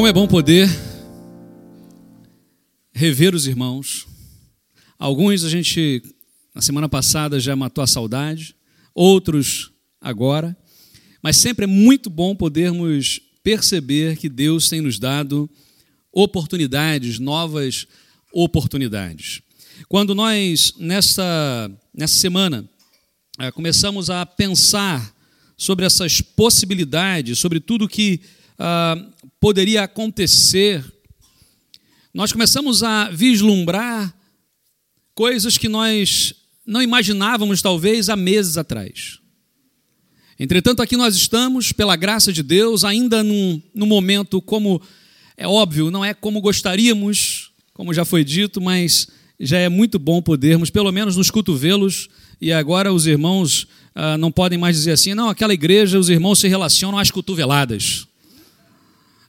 Como é bom poder rever os irmãos. Alguns a gente, na semana passada, já matou a saudade, outros agora, mas sempre é muito bom podermos perceber que Deus tem nos dado oportunidades, novas oportunidades. Quando nós, nessa, nessa semana, eh, começamos a pensar sobre essas possibilidades, sobre tudo que ah, poderia acontecer, nós começamos a vislumbrar coisas que nós não imaginávamos, talvez, há meses atrás. Entretanto, aqui nós estamos, pela graça de Deus, ainda num, num momento como, é óbvio, não é como gostaríamos, como já foi dito, mas já é muito bom podermos, pelo menos nos cotovelos, e agora os irmãos ah, não podem mais dizer assim, não, aquela igreja, os irmãos se relacionam às cotoveladas,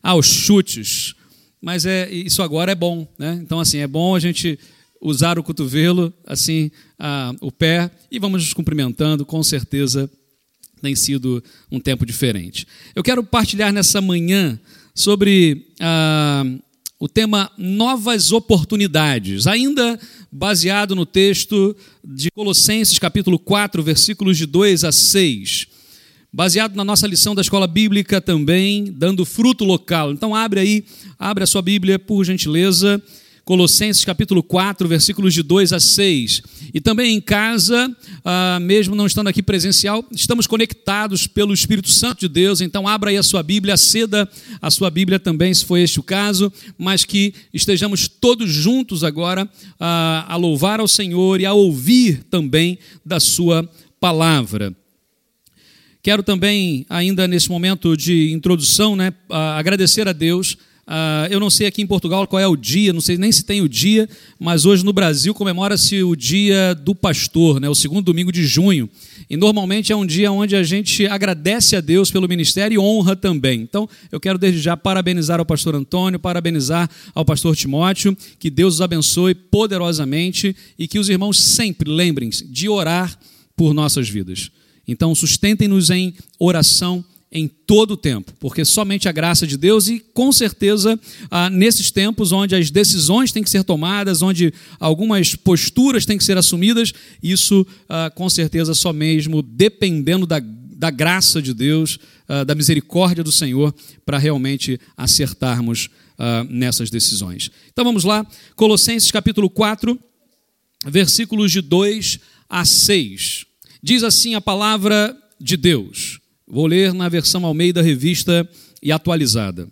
aos chutes. Mas é, isso agora é bom, né? Então, assim, é bom a gente usar o cotovelo, assim, ah, o pé, e vamos nos cumprimentando, com certeza tem sido um tempo diferente. Eu quero partilhar nessa manhã sobre ah, o tema novas oportunidades, ainda baseado no texto de Colossenses, capítulo 4, versículos de 2 a 6. Baseado na nossa lição da escola bíblica também, dando fruto local. Então abre aí, abre a sua Bíblia, por gentileza, Colossenses capítulo 4, versículos de 2 a 6. E também em casa, ah, mesmo não estando aqui presencial, estamos conectados pelo Espírito Santo de Deus. Então, abra aí a sua Bíblia, ceda a sua Bíblia também, se for este o caso, mas que estejamos todos juntos agora ah, a louvar ao Senhor e a ouvir também da Sua palavra. Quero também, ainda nesse momento de introdução, né, agradecer a Deus eu não sei aqui em Portugal qual é o dia, não sei nem se tem o dia, mas hoje no Brasil comemora-se o dia do pastor, né, o segundo domingo de junho. E normalmente é um dia onde a gente agradece a Deus pelo ministério e honra também. Então, eu quero desde já parabenizar ao pastor Antônio, parabenizar ao pastor Timóteo, que Deus os abençoe poderosamente e que os irmãos sempre lembrem-se de orar por nossas vidas. Então, sustentem-nos em oração em todo o tempo, porque somente a graça de Deus e com certeza ah, nesses tempos onde as decisões têm que ser tomadas, onde algumas posturas têm que ser assumidas, isso ah, com certeza só mesmo dependendo da, da graça de Deus, ah, da misericórdia do Senhor, para realmente acertarmos ah, nessas decisões. Então vamos lá, Colossenses capítulo 4, versículos de 2 a 6. Diz assim a palavra de Deus. Vou ler na versão Almeida Revista e atualizada.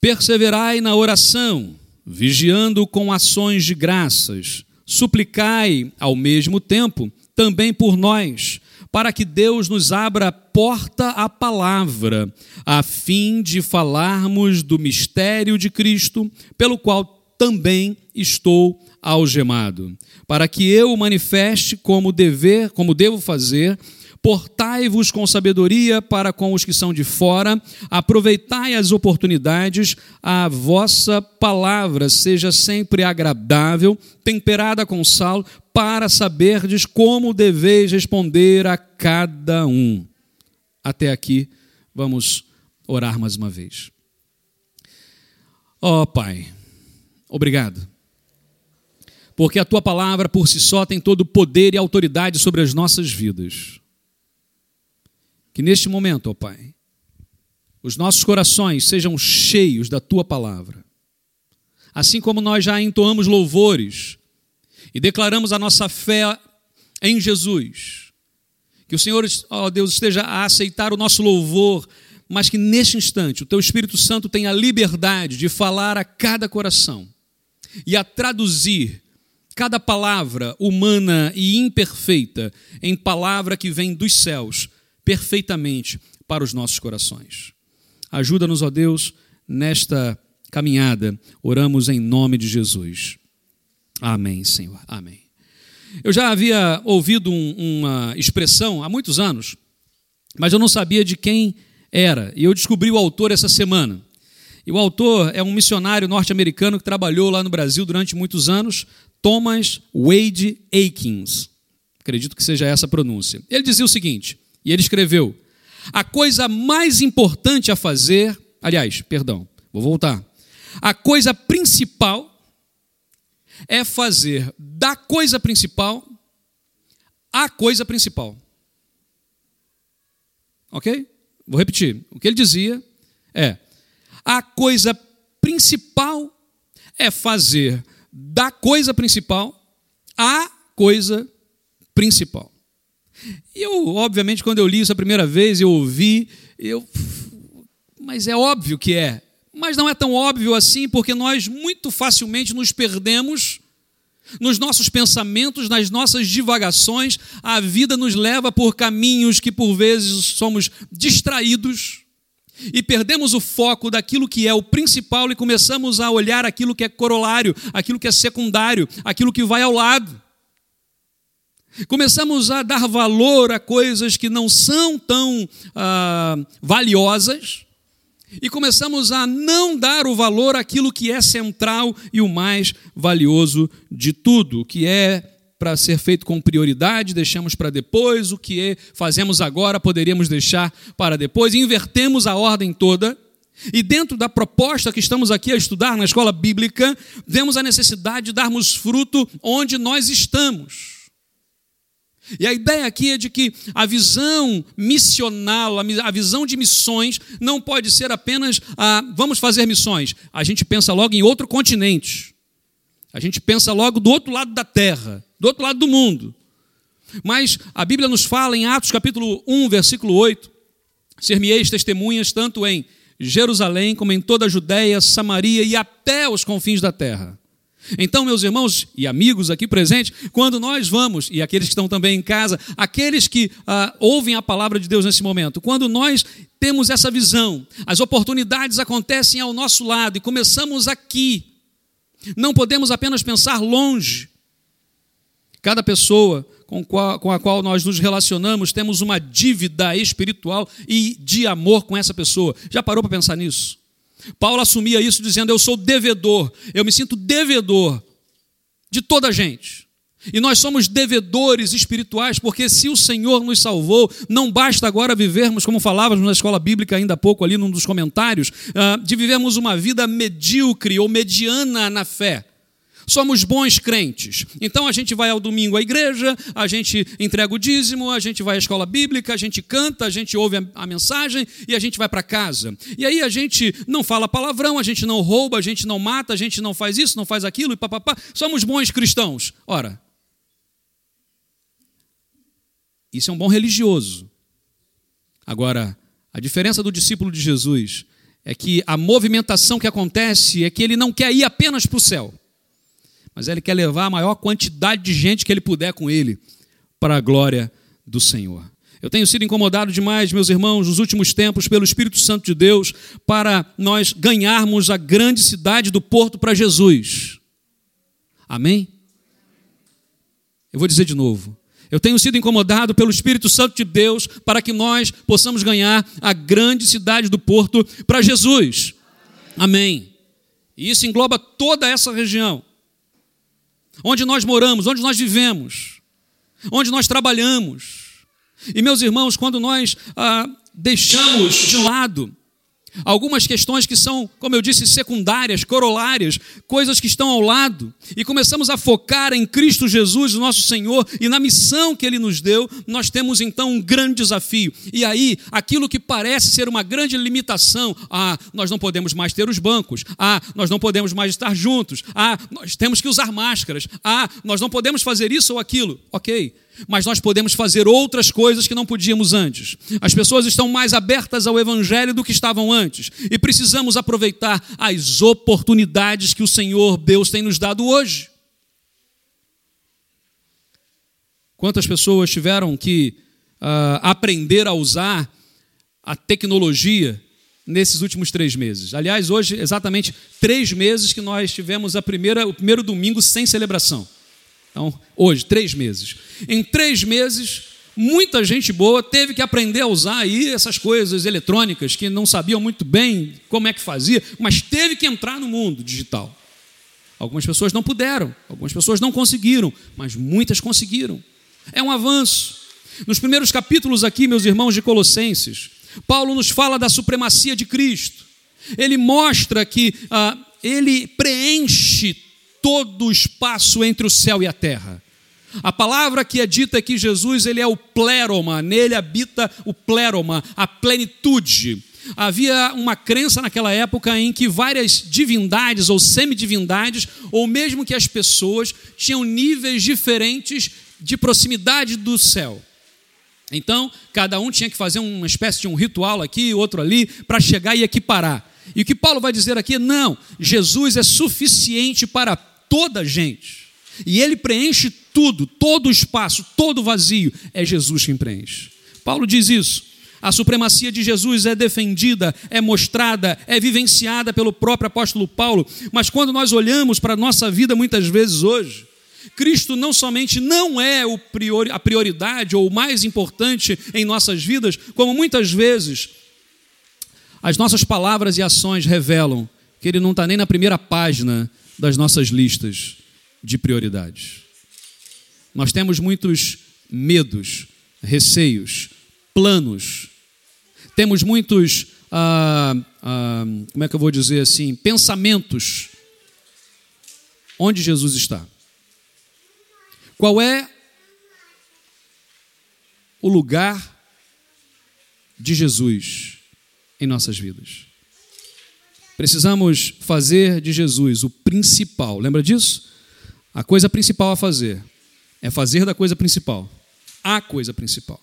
Perseverai na oração, vigiando com ações de graças. Suplicai, ao mesmo tempo, também por nós, para que Deus nos abra porta à palavra, a fim de falarmos do mistério de Cristo, pelo qual também estou algemado, para que eu o manifeste como dever, como devo fazer Portai-vos com sabedoria para com os que são de fora, aproveitai as oportunidades, a vossa palavra seja sempre agradável, temperada com sal, para saberdes como deveis responder a cada um. Até aqui, vamos orar mais uma vez. Ó oh, Pai, obrigado porque a tua palavra por si só tem todo o poder e autoridade sobre as nossas vidas. Que neste momento, ó Pai, os nossos corações sejam cheios da tua palavra. Assim como nós já entoamos louvores e declaramos a nossa fé em Jesus. Que o Senhor, ó Deus, esteja a aceitar o nosso louvor, mas que neste instante o teu Espírito Santo tenha a liberdade de falar a cada coração e a traduzir cada palavra humana e imperfeita em palavra que vem dos céus perfeitamente para os nossos corações. Ajuda-nos, ó Deus, nesta caminhada. Oramos em nome de Jesus. Amém, Senhor. Amém. Eu já havia ouvido um, uma expressão há muitos anos, mas eu não sabia de quem era. E eu descobri o autor essa semana. E o autor é um missionário norte-americano que trabalhou lá no Brasil durante muitos anos, Thomas Wade Aikins. Acredito que seja essa a pronúncia. Ele dizia o seguinte: e ele escreveu: A coisa mais importante a fazer aliás, perdão, vou voltar. A coisa principal é fazer da coisa principal a coisa principal. Ok? Vou repetir. O que ele dizia é: a coisa principal é fazer da coisa principal a coisa principal. E eu, obviamente, quando eu li isso a primeira vez, eu ouvi, eu. Mas é óbvio que é. Mas não é tão óbvio assim, porque nós muito facilmente nos perdemos nos nossos pensamentos, nas nossas divagações. A vida nos leva por caminhos que por vezes somos distraídos e perdemos o foco daquilo que é o principal e começamos a olhar aquilo que é corolário, aquilo que é secundário, aquilo que vai ao lado. Começamos a dar valor a coisas que não são tão ah, valiosas e começamos a não dar o valor àquilo que é central e o mais valioso de tudo, que é para ser feito com prioridade, deixamos para depois, o que fazemos agora poderíamos deixar para depois, invertemos a ordem toda. E dentro da proposta que estamos aqui a estudar na escola bíblica, vemos a necessidade de darmos fruto onde nós estamos. E a ideia aqui é de que a visão missional, a visão de missões, não pode ser apenas a vamos fazer missões. A gente pensa logo em outro continente. A gente pensa logo do outro lado da terra, do outro lado do mundo. Mas a Bíblia nos fala em Atos capítulo 1, versículo 8: Ser-me-eis testemunhas tanto em Jerusalém como em toda a Judéia, Samaria e até os confins da terra. Então, meus irmãos e amigos aqui presentes, quando nós vamos, e aqueles que estão também em casa, aqueles que ah, ouvem a palavra de Deus nesse momento, quando nós temos essa visão, as oportunidades acontecem ao nosso lado e começamos aqui, não podemos apenas pensar longe. Cada pessoa com, qual, com a qual nós nos relacionamos, temos uma dívida espiritual e de amor com essa pessoa. Já parou para pensar nisso? Paulo assumia isso dizendo: Eu sou devedor, eu me sinto devedor de toda a gente. E nós somos devedores espirituais, porque se o Senhor nos salvou, não basta agora vivermos, como falávamos na escola bíblica ainda há pouco, ali num dos comentários, ah, de vivermos uma vida medíocre ou mediana na fé somos bons crentes. Então a gente vai ao domingo à igreja, a gente entrega o dízimo, a gente vai à escola bíblica, a gente canta, a gente ouve a, mensagem e a gente vai para casa. E aí a gente não fala palavrão, a gente não rouba, a gente não mata, a gente não faz isso, não faz aquilo e papapá. Somos bons cristãos. Ora, isso é um bom religioso. Agora, a diferença do discípulo de Jesus é que a movimentação que acontece é que ele não quer ir apenas para o céu mas ele quer levar a maior quantidade de gente que ele puder com ele para a glória do Senhor. Eu tenho sido incomodado demais, meus irmãos, nos últimos tempos, pelo Espírito Santo de Deus, para nós ganharmos a grande cidade do porto para Jesus. Amém? Eu vou dizer de novo. Eu tenho sido incomodado pelo Espírito Santo de Deus para que nós possamos ganhar a grande cidade do porto para Jesus. Amém. E isso engloba toda essa região onde nós moramos, onde nós vivemos, onde nós trabalhamos. E, meus irmãos, quando nós ah, deixamos de lado Algumas questões que são, como eu disse, secundárias, corolárias, coisas que estão ao lado, e começamos a focar em Cristo Jesus, nosso Senhor, e na missão que Ele nos deu, nós temos então um grande desafio. E aí, aquilo que parece ser uma grande limitação, ah, nós não podemos mais ter os bancos, ah, nós não podemos mais estar juntos, ah, nós temos que usar máscaras, ah, nós não podemos fazer isso ou aquilo. Ok, mas nós podemos fazer outras coisas que não podíamos antes. As pessoas estão mais abertas ao Evangelho do que estavam antes, e precisamos aproveitar as oportunidades que o Senhor Deus tem nos dado hoje. Quantas pessoas tiveram que uh, aprender a usar a tecnologia nesses últimos três meses? Aliás, hoje, exatamente três meses que nós tivemos a primeira, o primeiro domingo sem celebração. Então, hoje, três meses. Em três meses, muita gente boa teve que aprender a usar aí essas coisas eletrônicas que não sabiam muito bem como é que fazia, mas teve que entrar no mundo digital. Algumas pessoas não puderam, algumas pessoas não conseguiram, mas muitas conseguiram. É um avanço. Nos primeiros capítulos aqui, meus irmãos de Colossenses, Paulo nos fala da supremacia de Cristo. Ele mostra que ah, ele preenche todo o espaço entre o céu e a terra. A palavra que é dita é que Jesus ele é o pleroma, nele habita o pleroma, a plenitude. Havia uma crença naquela época em que várias divindades ou semidivindades, ou mesmo que as pessoas, tinham níveis diferentes de proximidade do céu. Então, cada um tinha que fazer uma espécie de um ritual aqui, outro ali, para chegar e equiparar. E o que Paulo vai dizer aqui, não, Jesus é suficiente para toda a gente. E ele preenche tudo, todo o espaço, todo o vazio. É Jesus quem preenche. Paulo diz isso. A supremacia de Jesus é defendida, é mostrada, é vivenciada pelo próprio apóstolo Paulo. Mas quando nós olhamos para a nossa vida muitas vezes hoje, Cristo não somente não é a prioridade ou o mais importante em nossas vidas, como muitas vezes as nossas palavras e ações revelam que Ele não está nem na primeira página das nossas listas de prioridades. Nós temos muitos medos, receios, planos, temos muitos, ah, ah, como é que eu vou dizer assim, pensamentos. Onde Jesus está? Qual é o lugar de Jesus em nossas vidas? Precisamos fazer de Jesus o principal. Lembra disso? A coisa principal a fazer é fazer da coisa principal a coisa principal.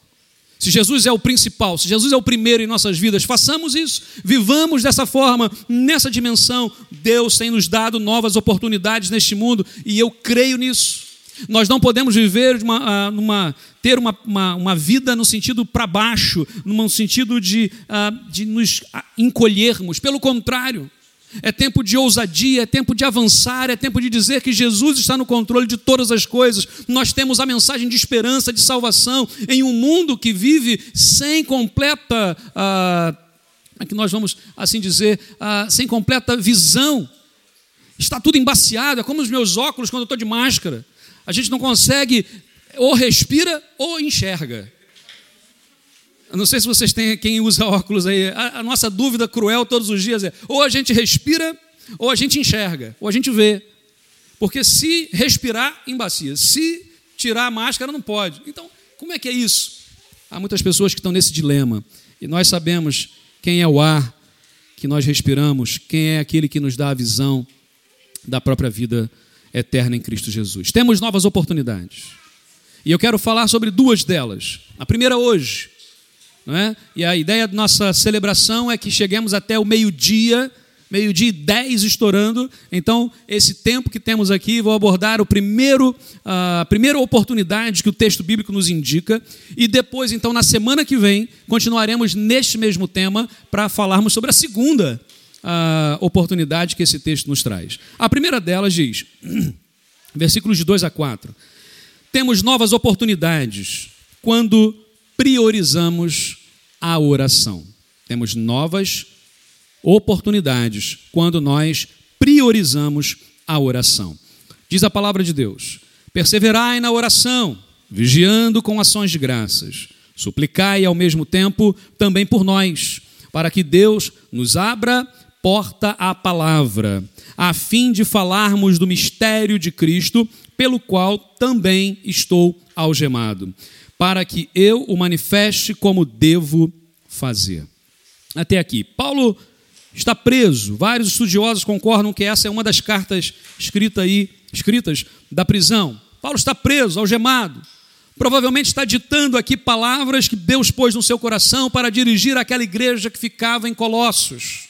Se Jesus é o principal, se Jesus é o primeiro em nossas vidas, façamos isso, vivamos dessa forma, nessa dimensão. Deus tem nos dado novas oportunidades neste mundo e eu creio nisso. Nós não podemos viver uma, ah, numa, ter uma, uma, uma, vida no sentido para baixo, no sentido de, uh, de nos encolhermos. Pelo contrário, é tempo de ousadia, é tempo de avançar, é tempo de dizer que Jesus está no controle de todas as coisas. Nós temos a mensagem de esperança, de salvação, em um mundo que vive sem completa. Ah, é que nós vamos assim dizer, ah, sem completa visão. Está tudo embaciado, é como os meus óculos quando eu estou de máscara. A gente não consegue, ou respira ou enxerga. Eu não sei se vocês têm quem usa óculos aí. A, a, nossa dúvida cruel todos os dias é: ou a gente respira, ou a gente enxerga, ou a gente vê. Porque se respirar, embacia. Se tirar a máscara, não pode. Então, como é que é isso? Há muitas pessoas que estão nesse dilema. E nós sabemos quem é o ar que nós respiramos, quem é aquele que nos dá a visão da própria vida eterna em Cristo Jesus. Temos novas oportunidades. E eu quero falar sobre duas delas. A primeira hoje não é? E a ideia da nossa celebração é que cheguemos até o meio-dia, meio-dia e dez estourando. Então, esse tempo que temos aqui, vou abordar o primeiro, a primeira oportunidade que o texto bíblico nos indica. E depois, então, na semana que vem, continuaremos neste mesmo tema para falarmos sobre a segunda a oportunidade que esse texto nos traz. A primeira delas diz, versículos de 2 a 4: Temos novas oportunidades quando priorizamos a oração. Temos novas oportunidades quando nós priorizamos a oração. Diz a palavra de Deus: perseverai na oração, vigiando com ações de graças. Suplicai ao mesmo tempo também por nós, para que Deus nos abra porta à palavra, a fim de falarmos do mistério de Cristo, pelo qual também estou algemado para que eu o manifeste como devo fazer. Até aqui. Paulo está preso. Vários estudiosos concordam que essa é uma das cartas escritas aí, escritas da prisão. Paulo está preso, algemado. Provavelmente está ditando aqui palavras que Deus pôs no seu coração para dirigir aquela igreja que ficava em Colossos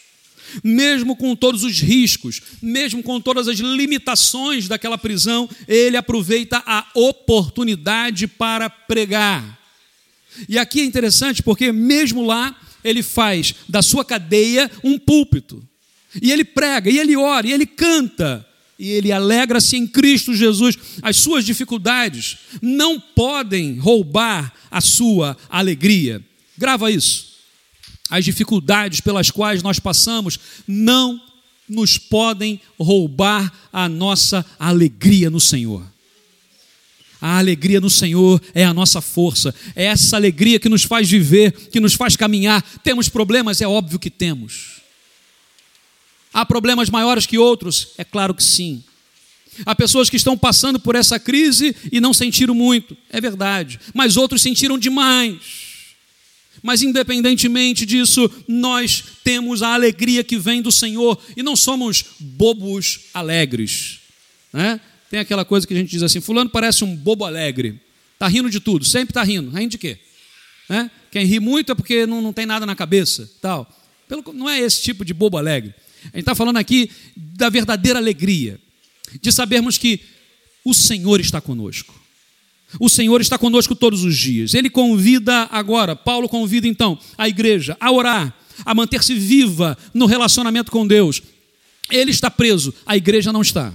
mesmo com todos os riscos, mesmo com todas as limitações daquela prisão, ele aproveita a oportunidade para pregar. E aqui é interessante porque, mesmo lá, ele faz da sua cadeia um púlpito. E ele prega, e ele ora, e ele canta, e ele alegra-se em Cristo Jesus. As suas dificuldades não podem roubar a sua alegria. Grava isso as dificuldades pelas quais nós passamos não nos podem roubar a nossa alegria no Senhor. A alegria no Senhor é a nossa força, é essa alegria que nos faz viver, que nos faz caminhar. Temos problemas? É óbvio que temos. Há problemas maiores que outros? É claro que sim. Há pessoas que estão passando por essa crise e não sentiram muito, é verdade, mas outros sentiram demais. Mas independentemente disso, nós temos a alegria que vem do Senhor e não somos bobos alegres. Né? Tem aquela coisa que a gente diz assim: Fulano parece um bobo alegre, está rindo de tudo, sempre está rindo. Rindo de quê? Né? Quem ri muito é porque não, não tem nada na cabeça. tal. Pelo, não é esse tipo de bobo alegre. A gente está falando aqui da verdadeira alegria, de sabermos que o Senhor está conosco. O Senhor está conosco todos os dias. Ele convida agora, Paulo convida então a igreja a orar, a manter-se viva no relacionamento com Deus. Ele está preso, a igreja não está.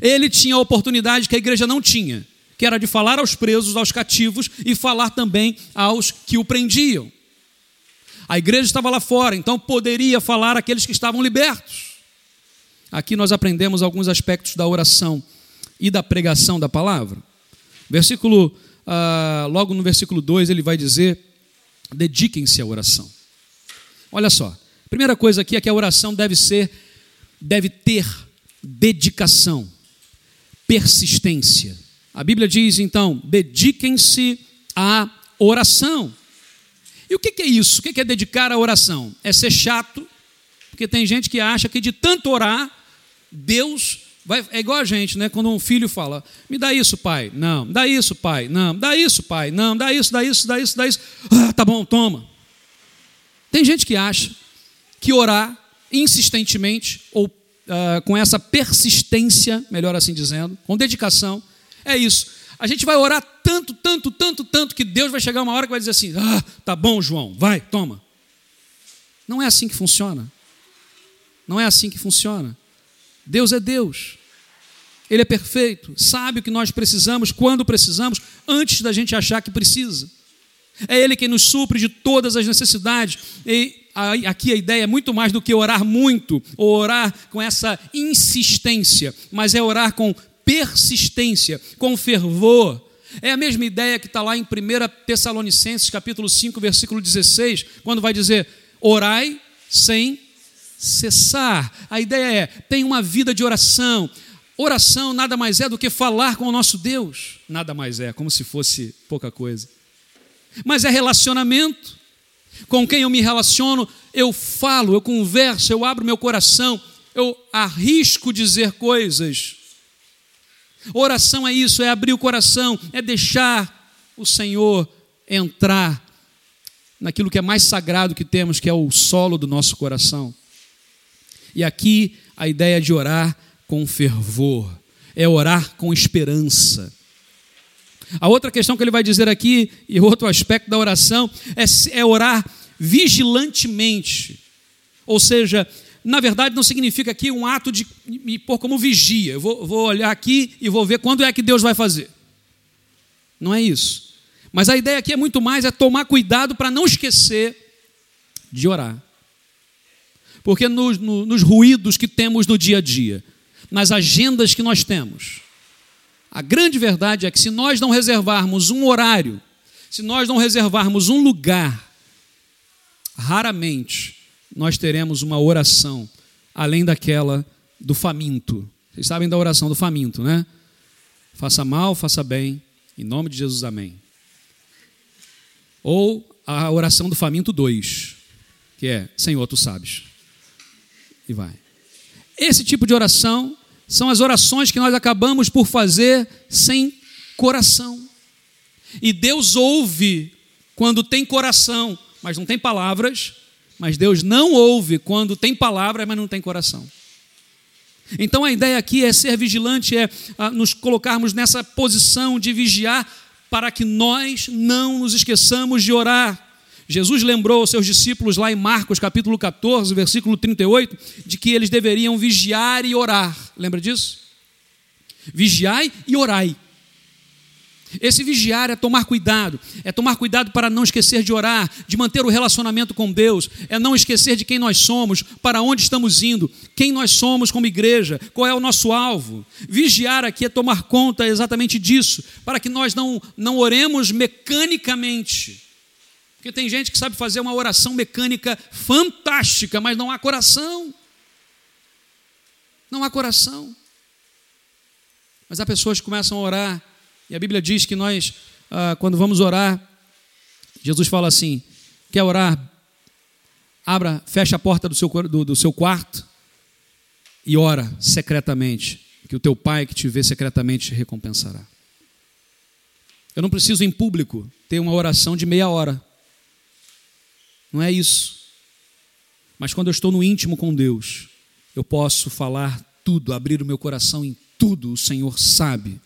Ele tinha a oportunidade que a igreja não tinha, que era de falar aos presos, aos cativos e falar também aos que o prendiam. A igreja estava lá fora, então poderia falar àqueles que estavam libertos. Aqui nós aprendemos alguns aspectos da oração e da pregação da palavra. Versículo, ah, logo no versículo 2, ele vai dizer: dediquem-se à oração. Olha só, primeira coisa aqui é que a oração deve ser, deve ter dedicação, persistência. A Bíblia diz então: dediquem-se à oração. E o que é isso? O que é dedicar à oração? É ser chato, porque tem gente que acha que de tanto orar, Deus Vai, é igual a gente, né? Quando um filho fala, me dá isso, pai. Não, dá isso, pai. Não, dá isso, pai. Não, dá isso, dá isso, dá isso, dá isso. Ah, tá bom, toma. Tem gente que acha que orar insistentemente, ou uh, com essa persistência, melhor assim dizendo, com dedicação, é isso. A gente vai orar tanto, tanto, tanto, tanto, que Deus vai chegar uma hora que vai dizer assim: ah, tá bom, João, vai, toma. Não é assim que funciona. Não é assim que funciona. Deus é Deus. Ele é perfeito, sabe o que nós precisamos, quando precisamos, antes da gente achar que precisa. É Ele quem nos supre de todas as necessidades. E aqui a ideia é muito mais do que orar muito, ou orar com essa insistência, mas é orar com persistência, com fervor. É a mesma ideia que está lá em 1 Tessalonicenses, capítulo 5, versículo 16, quando vai dizer: orai sem cessar. A ideia é: tem uma vida de oração. Oração nada mais é do que falar com o nosso Deus. Nada mais é, como se fosse pouca coisa. Mas é relacionamento. Com quem eu me relaciono, eu falo, eu converso, eu abro meu coração, eu arrisco dizer coisas. Oração é isso, é abrir o coração, é deixar o Senhor entrar naquilo que é mais sagrado que temos, que é o solo do nosso coração. E aqui a ideia de orar com fervor, é orar com esperança. A outra questão que ele vai dizer aqui, e outro aspecto da oração, é, é orar vigilantemente. Ou seja, na verdade não significa aqui um ato de me pôr como vigia. Eu vou, vou olhar aqui e vou ver quando é que Deus vai fazer. Não é isso. Mas a ideia aqui é muito mais é tomar cuidado para não esquecer de orar. Porque nos, no, nos ruídos que temos no dia a dia, nas agendas que nós temos, a grande verdade é que se nós não reservarmos um horário, se nós não reservarmos um lugar, raramente nós teremos uma oração além daquela do faminto. Vocês sabem da oração do faminto, né? Faça mal, faça bem, em nome de Jesus, amém. Ou a oração do faminto 2, que é: Senhor, tu sabes e vai. Esse tipo de oração são as orações que nós acabamos por fazer sem coração. E Deus ouve quando tem coração, mas não tem palavras, mas Deus não ouve quando tem palavras, mas não tem coração. Então a ideia aqui é ser vigilante, é ah, nos colocarmos nessa posição de vigiar para que nós não nos esqueçamos de orar. Jesus lembrou aos seus discípulos lá em Marcos capítulo 14, versículo 38, de que eles deveriam vigiar e orar. Lembra disso? Vigiai e orai. Esse vigiar é tomar cuidado, é tomar cuidado para não esquecer de orar, de manter o relacionamento com Deus, é não esquecer de quem nós somos, para onde estamos indo, quem nós somos como igreja, qual é o nosso alvo. Vigiar aqui é tomar conta exatamente disso, para que nós não, não oremos mecanicamente, porque tem gente que sabe fazer uma oração mecânica fantástica, mas não há coração. Não há coração. Mas há pessoas que começam a orar, e a Bíblia diz que nós, ah, quando vamos orar, Jesus fala assim: quer orar? Abra, fecha a porta do seu, do, do seu quarto e ora secretamente, que o teu pai que te vê secretamente te recompensará. Eu não preciso em público ter uma oração de meia hora. Não é isso. Mas quando eu estou no íntimo com Deus, eu posso falar tudo, abrir o meu coração em tudo, o Senhor sabe.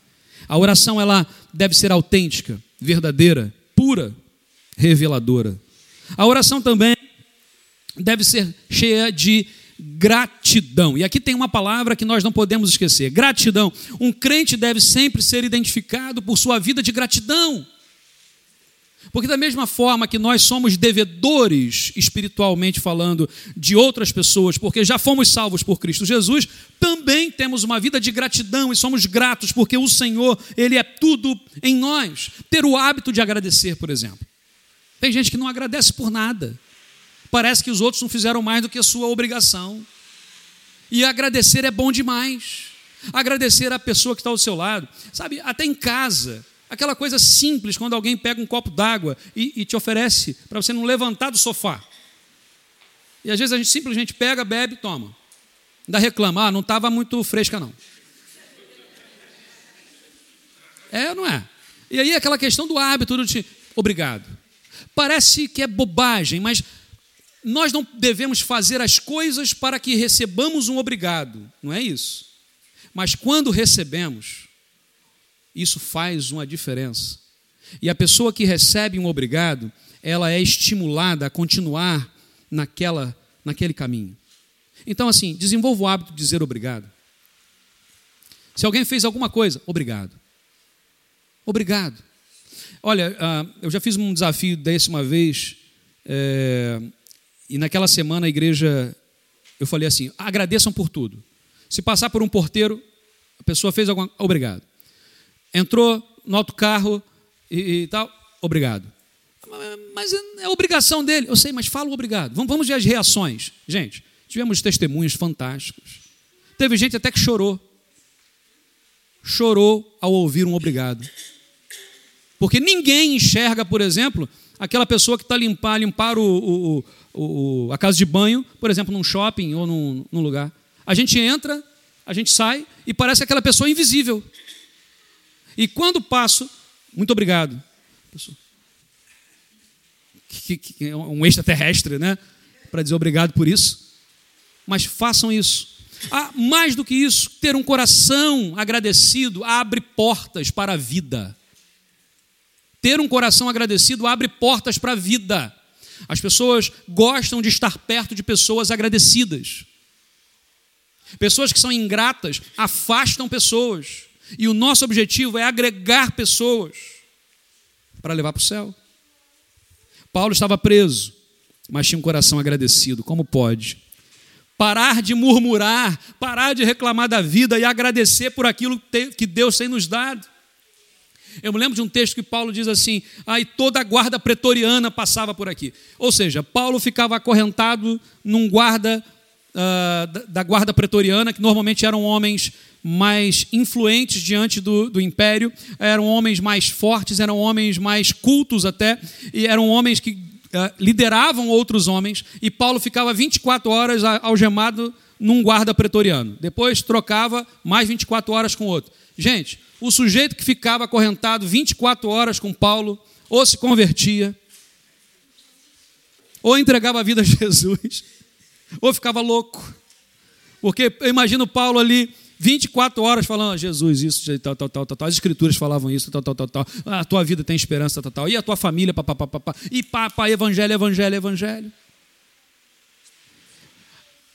A oração ela deve ser autêntica, verdadeira, pura, reveladora. A oração também deve ser cheia de gratidão. E aqui tem uma palavra que nós não podemos esquecer: gratidão. Um crente deve sempre ser identificado por sua vida de gratidão. Porque, da mesma forma que nós somos devedores, espiritualmente falando, de outras pessoas, porque já fomos salvos por Cristo Jesus, também temos uma vida de gratidão e somos gratos, porque o Senhor, Ele é tudo em nós. Ter o hábito de agradecer, por exemplo. Tem gente que não agradece por nada. Parece que os outros não fizeram mais do que a sua obrigação. E agradecer é bom demais. Agradecer a pessoa que está ao seu lado. Sabe, até em casa. Aquela coisa simples, quando alguém pega um copo d'água e, e, te oferece para você não levantar do sofá. E às vezes a gente simplesmente pega, bebe e toma. Ainda reclama, ah, não estava muito fresca não. É, não é? E aí aquela questão do hábito do te, obrigado. Parece que é bobagem, mas nós não devemos fazer as coisas para que recebamos um obrigado, não é isso? Mas quando recebemos, isso faz uma diferença. E a pessoa que recebe um obrigado, ela é estimulada a continuar naquela, naquele caminho. Então, assim, desenvolva o hábito de dizer obrigado. Se alguém fez alguma coisa, obrigado. Obrigado. Olha, ah, eu já fiz um desafio desse uma vez, é, e naquela semana a igreja, eu falei assim: agradeçam por tudo. Se passar por um porteiro, a pessoa fez alguma obrigado. Entrou no autocarro e, e tal, obrigado. Mas é obrigação dele. Eu sei, mas fala obrigado. Vamos, vamos ver as reações. Gente, tivemos testemunhos fantásticos. Teve gente até que chorou. Chorou ao ouvir um obrigado. Porque ninguém enxerga, por exemplo, aquela pessoa que está limpar, limpar o, o, o, a casa de banho, por exemplo, num shopping ou num, num lugar. A gente entra, a gente sai e parece aquela pessoa invisível. E quando passo, muito obrigado. É um extraterrestre, né? Para dizer obrigado por isso. Mas façam isso. Ah, mais do que isso, ter um coração agradecido abre portas para a vida. Ter um coração agradecido abre portas para a vida. As pessoas gostam de estar perto de pessoas agradecidas. Pessoas que são ingratas afastam pessoas. E o nosso objetivo é agregar pessoas para levar para o céu. Paulo estava preso, mas tinha um coração agradecido. Como pode? Parar de murmurar, parar de reclamar da vida e agradecer por aquilo que Deus tem nos dado. Eu me lembro de um texto que Paulo diz assim: aí ah, toda a guarda pretoriana passava por aqui. Ou seja, Paulo ficava acorrentado num guarda uh, da guarda pretoriana, que normalmente eram homens mais influentes diante do, do império, eram homens mais fortes, eram homens mais cultos até, e eram homens que uh, lideravam outros homens, e Paulo ficava 24 horas algemado num guarda pretoriano. Depois trocava mais 24 horas com outro. Gente, o sujeito que ficava acorrentado 24 horas com Paulo, ou se convertia, ou entregava a vida a Jesus, ou ficava louco. Porque eu imagino Paulo ali 24 horas falando, ah, Jesus, isso, tal, tal, tal, tal, As escrituras falavam isso, tal, tal, tal, tal. Ah, a tua vida tem esperança, tal, tal. E a tua família, papapá, papá. E papá, evangelho, evangelho, evangelho.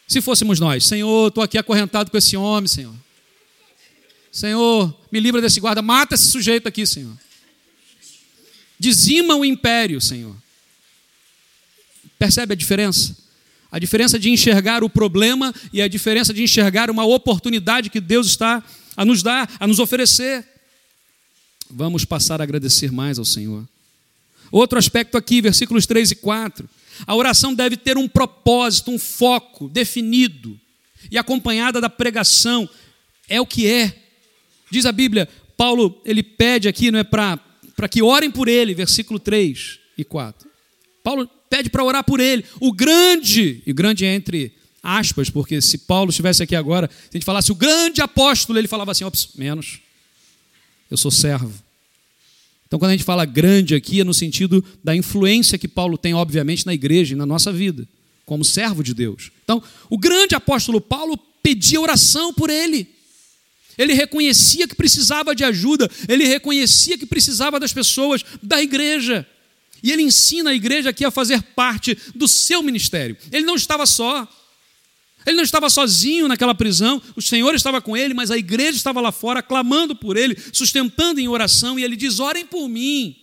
Se fôssemos nós, Senhor, estou aqui acorrentado com esse homem, Senhor. Senhor, me livra desse guarda, mata esse sujeito aqui, Senhor. Dizima o império, Senhor. Percebe a diferença? A diferença de enxergar o problema e a diferença de enxergar uma oportunidade que Deus está a nos dar, a nos oferecer. Vamos passar a agradecer mais ao Senhor. Outro aspecto aqui, versículos 3 e 4. A oração deve ter um propósito, um foco definido. e acompanhada da pregação. É o que é. Diz a Bíblia, Paulo, ele pede aqui, não é para que orem por ele, versículo 3 e 4. Paulo pede para orar por ele, o grande, e grande é entre aspas, porque se Paulo estivesse aqui agora, se a gente falasse o grande apóstolo, ele falava assim, ops, menos, eu sou servo. Então, quando a gente fala grande aqui, é no sentido da influência que Paulo tem, obviamente, na igreja e na nossa vida, como servo de Deus. Então, o grande apóstolo Paulo pedia oração por ele. Ele reconhecia que precisava de ajuda, ele reconhecia que precisava das pessoas da igreja. E ele ensina a igreja aqui a fazer parte do seu ministério. Ele não estava só. Ele não estava sozinho naquela prisão, o Senhor estava com ele, mas a igreja estava lá fora clamando por ele, sustentando em oração, e ele diz: orem por mim.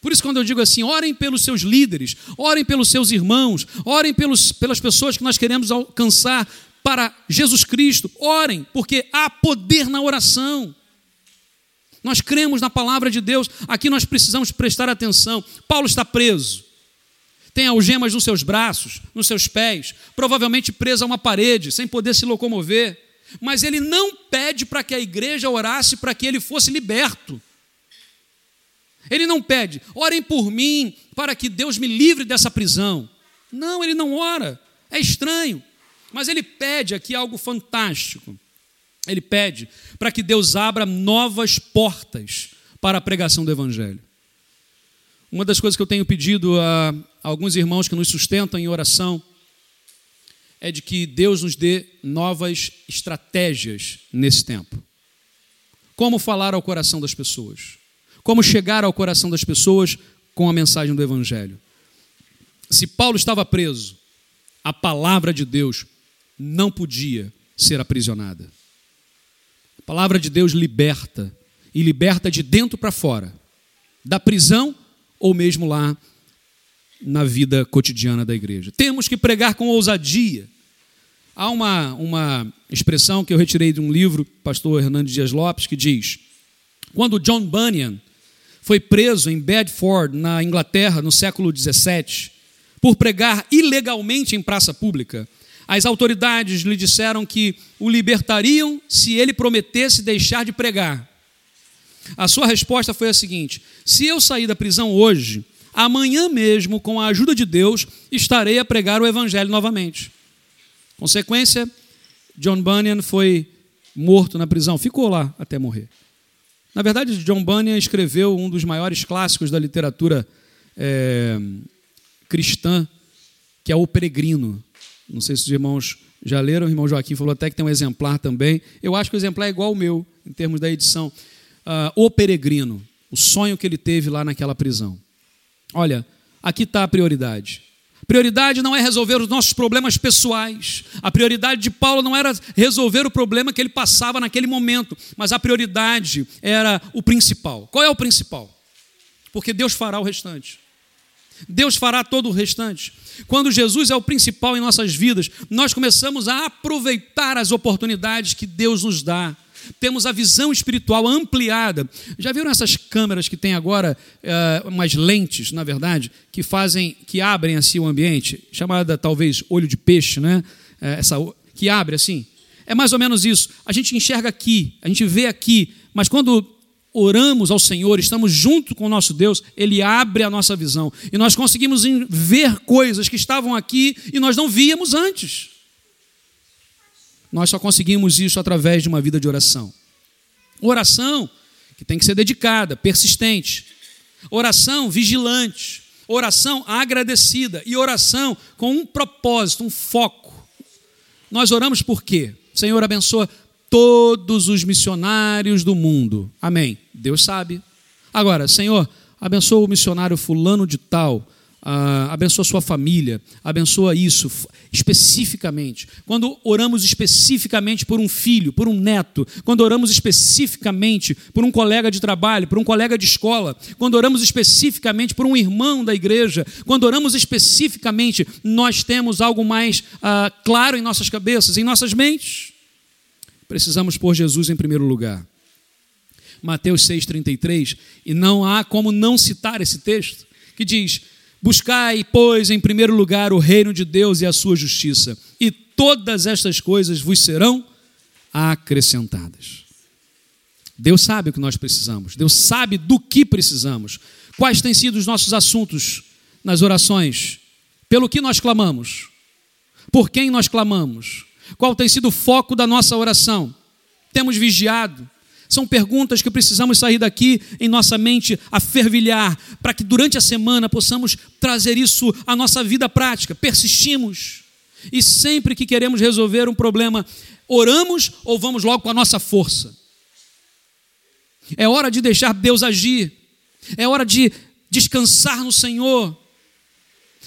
Por isso, quando eu digo assim, orem pelos seus líderes, orem pelos seus irmãos, orem pelos, pelas pessoas que nós queremos alcançar para Jesus Cristo, orem, porque há poder na oração. Nós cremos na palavra de Deus, aqui nós precisamos prestar atenção. Paulo está preso, tem algemas nos seus braços, nos seus pés, provavelmente preso a uma parede, sem poder se locomover. Mas ele não pede para que a igreja orasse para que ele fosse liberto. Ele não pede, orem por mim para que Deus me livre dessa prisão. Não, ele não ora. É estranho. Mas ele pede aqui algo fantástico. Ele pede para que Deus abra novas portas para a pregação do Evangelho. Uma das coisas que eu tenho pedido a alguns irmãos que nos sustentam em oração é de que Deus nos dê novas estratégias nesse tempo. Como falar ao coração das pessoas? Como chegar ao coração das pessoas com a mensagem do Evangelho? Se Paulo estava preso, a palavra de Deus não podia ser aprisionada. A palavra de Deus liberta, e liberta de dentro para fora, da prisão ou mesmo lá na vida cotidiana da igreja. Temos que pregar com ousadia. Há uma, uma expressão que eu retirei de um livro, pastor Hernandes Dias Lopes, que diz: quando John Bunyan foi preso em Bedford, na Inglaterra, no século XVII, por pregar ilegalmente em praça pública, as autoridades lhe disseram que o libertariam se ele prometesse deixar de pregar. A sua resposta foi a seguinte: se eu sair da prisão hoje, amanhã mesmo, com a ajuda de Deus, estarei a pregar o evangelho novamente. Consequência, John Bunyan foi morto na prisão, ficou lá até morrer. Na verdade, John Bunyan escreveu um dos maiores clássicos da literatura é, cristã, que é O Peregrino. Não sei se os irmãos já leram, o irmão Joaquim falou até que tem um exemplar também. Eu acho que o exemplar é igual ao meu, em termos da edição. Uh, o Peregrino, o sonho que ele teve lá naquela prisão. Olha, aqui está a prioridade. Prioridade não é resolver os nossos problemas pessoais. A prioridade de Paulo não era resolver o problema que ele passava naquele momento, mas a prioridade era o principal. Qual é o principal? Porque Deus fará o restante. Deus fará todo o restante. Quando Jesus é o principal em nossas vidas, nós começamos a aproveitar as oportunidades que Deus nos dá. Temos a visão espiritual ampliada. Já viram essas câmeras que tem agora, uh, umas lentes, na verdade, que fazem, que abrem assim o ambiente, chamada talvez olho de peixe, né? Uh, essa, que abre assim. É mais ou menos isso. A gente enxerga aqui, a gente vê aqui, mas quando oramos ao Senhor, estamos junto com o nosso Deus, Ele abre a nossa visão. E nós conseguimos ver coisas que estavam aqui e nós não víamos antes. Nós só conseguimos isso através de uma vida de oração. Oração que tem que ser dedicada, persistente. Oração vigilante. Oração agradecida. E oração com um propósito, um foco. Nós oramos por quê? Senhor, abençoa todos os missionários do mundo. Amém. Deus sabe. Agora, Senhor, abençoa o missionário fulano de tal, ah, abençoa sua família, abençoa isso especificamente. Quando oramos especificamente por um filho, por um neto, quando oramos especificamente por um colega de trabalho, por um colega de escola, quando oramos especificamente por um irmão da igreja, quando oramos especificamente, nós temos algo mais ah, claro em nossas cabeças, em nossas mentes. Precisamos pôr Jesus em primeiro lugar. Mateus 6,33, e não há como não citar esse texto, que diz: Buscai, pois, em primeiro lugar o reino de Deus e a sua justiça, e todas estas coisas vos serão acrescentadas. Deus sabe o que nós precisamos, Deus sabe do que precisamos, quais têm sido os nossos assuntos nas orações, pelo que nós clamamos, por quem nós clamamos, qual tem sido o foco da nossa oração. Temos vigiado, são perguntas que precisamos sair daqui em nossa mente a fervilhar, para que durante a semana possamos trazer isso à nossa vida prática. Persistimos. E sempre que queremos resolver um problema, oramos ou vamos logo com a nossa força. É hora de deixar Deus agir. É hora de descansar no Senhor.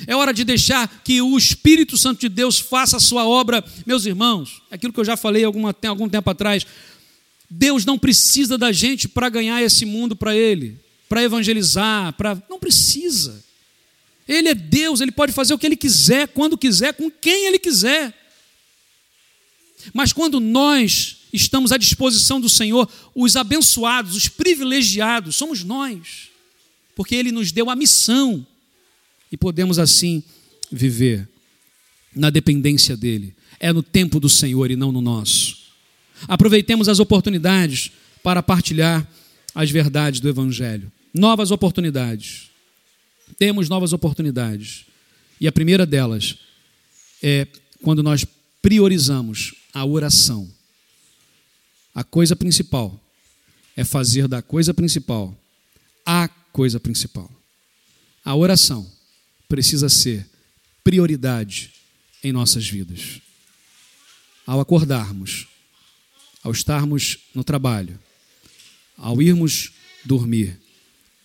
É hora de deixar que o Espírito Santo de Deus faça a sua obra. Meus irmãos, aquilo que eu já falei alguma, algum tempo atrás, Deus não precisa da gente para ganhar esse mundo para Ele, para evangelizar, para. Não precisa. Ele é Deus, ele pode fazer o que ele quiser, quando quiser, com quem ele quiser. Mas quando nós estamos à disposição do Senhor, os abençoados, os privilegiados, somos nós, porque Ele nos deu a missão e podemos assim viver na dependência dEle. É no tempo do Senhor e não no nosso. Aproveitemos as oportunidades para partilhar as verdades do Evangelho. Novas oportunidades. Temos novas oportunidades. E a primeira delas é quando nós priorizamos a oração. A coisa principal é fazer da coisa principal a coisa principal. A oração precisa ser prioridade em nossas vidas. Ao acordarmos, ao estarmos no trabalho, ao irmos dormir,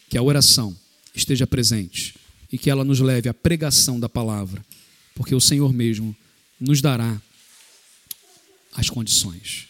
que a oração esteja presente e que ela nos leve à pregação da palavra, porque o Senhor mesmo nos dará as condições.